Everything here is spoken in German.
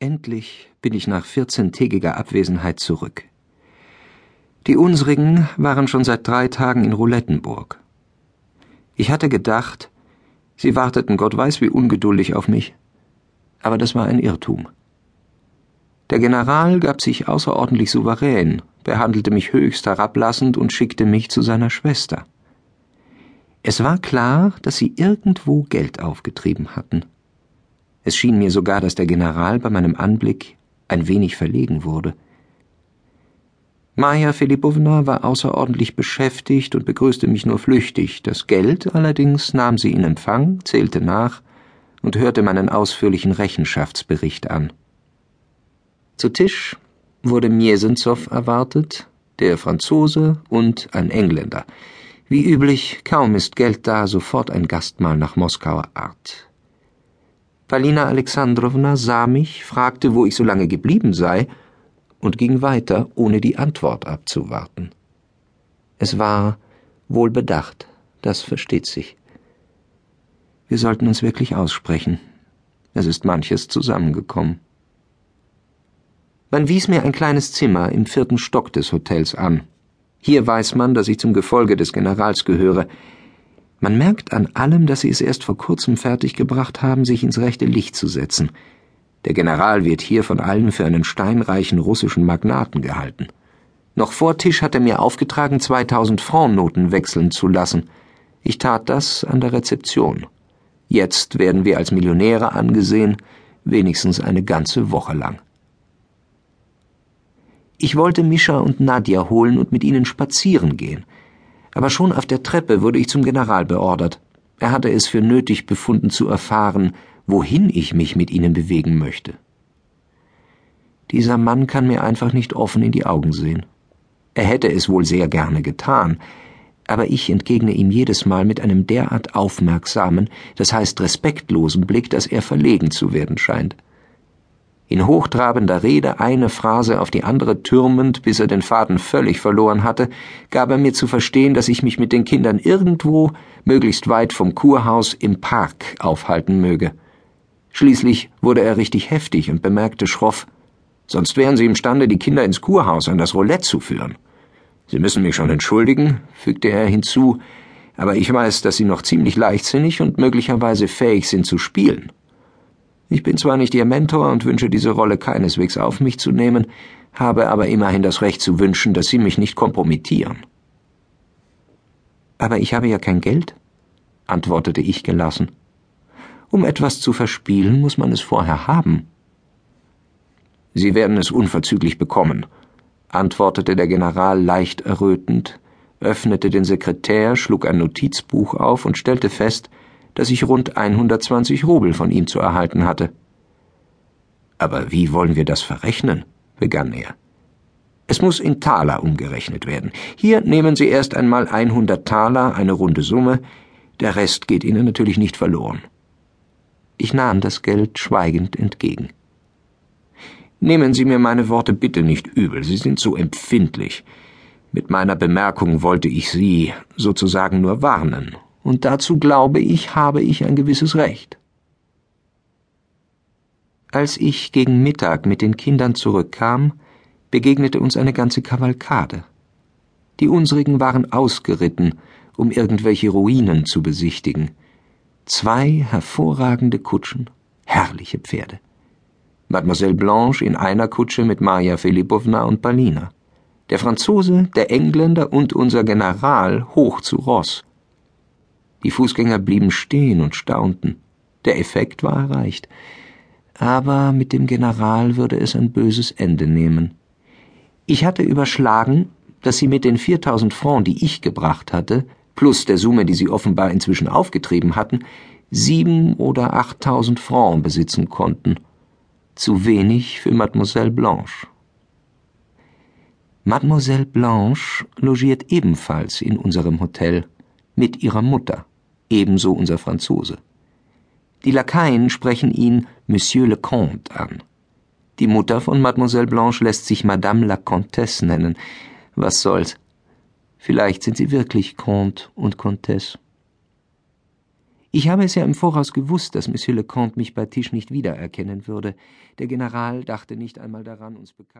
Endlich bin ich nach vierzehntägiger Abwesenheit zurück. Die unsrigen waren schon seit drei Tagen in Roulettenburg. Ich hatte gedacht, sie warteten Gott weiß wie ungeduldig auf mich, aber das war ein Irrtum. Der General gab sich außerordentlich souverän, behandelte mich höchst herablassend und schickte mich zu seiner Schwester. Es war klar, dass sie irgendwo Geld aufgetrieben hatten. Es schien mir sogar, dass der General bei meinem Anblick ein wenig verlegen wurde. Maja Filipowna war außerordentlich beschäftigt und begrüßte mich nur flüchtig. Das Geld allerdings nahm sie in Empfang, zählte nach und hörte meinen ausführlichen Rechenschaftsbericht an. Zu Tisch wurde Miesenzow erwartet, der Franzose und ein Engländer. Wie üblich, kaum ist Geld da, sofort ein Gastmahl nach Moskauer Art. Palina Alexandrowna sah mich, fragte, wo ich so lange geblieben sei, und ging weiter, ohne die Antwort abzuwarten. Es war wohl bedacht, das versteht sich. Wir sollten uns wirklich aussprechen. Es ist manches zusammengekommen. Man wies mir ein kleines Zimmer im vierten Stock des Hotels an. Hier weiß man, dass ich zum Gefolge des Generals gehöre, man merkt an allem, dass sie es erst vor kurzem fertiggebracht haben, sich ins rechte Licht zu setzen. Der General wird hier von allen für einen steinreichen russischen Magnaten gehalten. Noch vor Tisch hat er mir aufgetragen, 2000 Franc-Noten wechseln zu lassen. Ich tat das an der Rezeption. Jetzt werden wir als Millionäre angesehen, wenigstens eine ganze Woche lang. Ich wollte Mischa und Nadja holen und mit ihnen spazieren gehen aber schon auf der Treppe wurde ich zum General beordert. Er hatte es für nötig befunden zu erfahren, wohin ich mich mit ihnen bewegen möchte. Dieser Mann kann mir einfach nicht offen in die Augen sehen. Er hätte es wohl sehr gerne getan, aber ich entgegne ihm jedes Mal mit einem derart aufmerksamen, das heißt respektlosen Blick, dass er verlegen zu werden scheint in hochtrabender Rede eine Phrase auf die andere türmend, bis er den Faden völlig verloren hatte, gab er mir zu verstehen, dass ich mich mit den Kindern irgendwo, möglichst weit vom Kurhaus, im Park aufhalten möge. Schließlich wurde er richtig heftig und bemerkte schroff, sonst wären Sie imstande, die Kinder ins Kurhaus an das Roulette zu führen. Sie müssen mich schon entschuldigen, fügte er hinzu, aber ich weiß, dass Sie noch ziemlich leichtsinnig und möglicherweise fähig sind zu spielen. Ich bin zwar nicht Ihr Mentor und wünsche diese Rolle keineswegs auf mich zu nehmen, habe aber immerhin das Recht zu wünschen, dass Sie mich nicht kompromittieren. Aber ich habe ja kein Geld, antwortete ich gelassen. Um etwas zu verspielen, muss man es vorher haben. Sie werden es unverzüglich bekommen, antwortete der General leicht errötend, öffnete den Sekretär, schlug ein Notizbuch auf und stellte fest, dass ich rund 120 Rubel von ihm zu erhalten hatte. Aber wie wollen wir das verrechnen? begann er. Es muss in Taler umgerechnet werden. Hier nehmen Sie erst einmal 100 Taler, eine runde Summe, der Rest geht Ihnen natürlich nicht verloren. Ich nahm das Geld schweigend entgegen. Nehmen Sie mir meine Worte bitte nicht übel, Sie sind so empfindlich. Mit meiner Bemerkung wollte ich Sie sozusagen nur warnen und dazu glaube ich, habe ich ein gewisses Recht. Als ich gegen Mittag mit den Kindern zurückkam, begegnete uns eine ganze Kavalkade. Die unsrigen waren ausgeritten, um irgendwelche Ruinen zu besichtigen. Zwei hervorragende Kutschen, herrliche Pferde. Mademoiselle Blanche in einer Kutsche mit Maja Filipowna und Palina. Der Franzose, der Engländer und unser General hoch zu Ross. Die Fußgänger blieben stehen und staunten. Der Effekt war erreicht. Aber mit dem General würde es ein böses Ende nehmen. Ich hatte überschlagen, dass sie mit den 4000 Francs, die ich gebracht hatte, plus der Summe, die sie offenbar inzwischen aufgetrieben hatten, sieben oder achttausend Francs besitzen konnten. Zu wenig für Mademoiselle Blanche. Mademoiselle Blanche logiert ebenfalls in unserem Hotel mit ihrer Mutter, ebenso unser Franzose. Die Lakaien sprechen ihn Monsieur le Comte an. Die Mutter von Mademoiselle Blanche lässt sich Madame la Comtesse nennen. Was soll's? Vielleicht sind sie wirklich Comte und Comtesse. Ich habe es ja im Voraus gewusst, dass Monsieur le Comte mich bei Tisch nicht wiedererkennen würde. Der General dachte nicht einmal daran, uns bekannt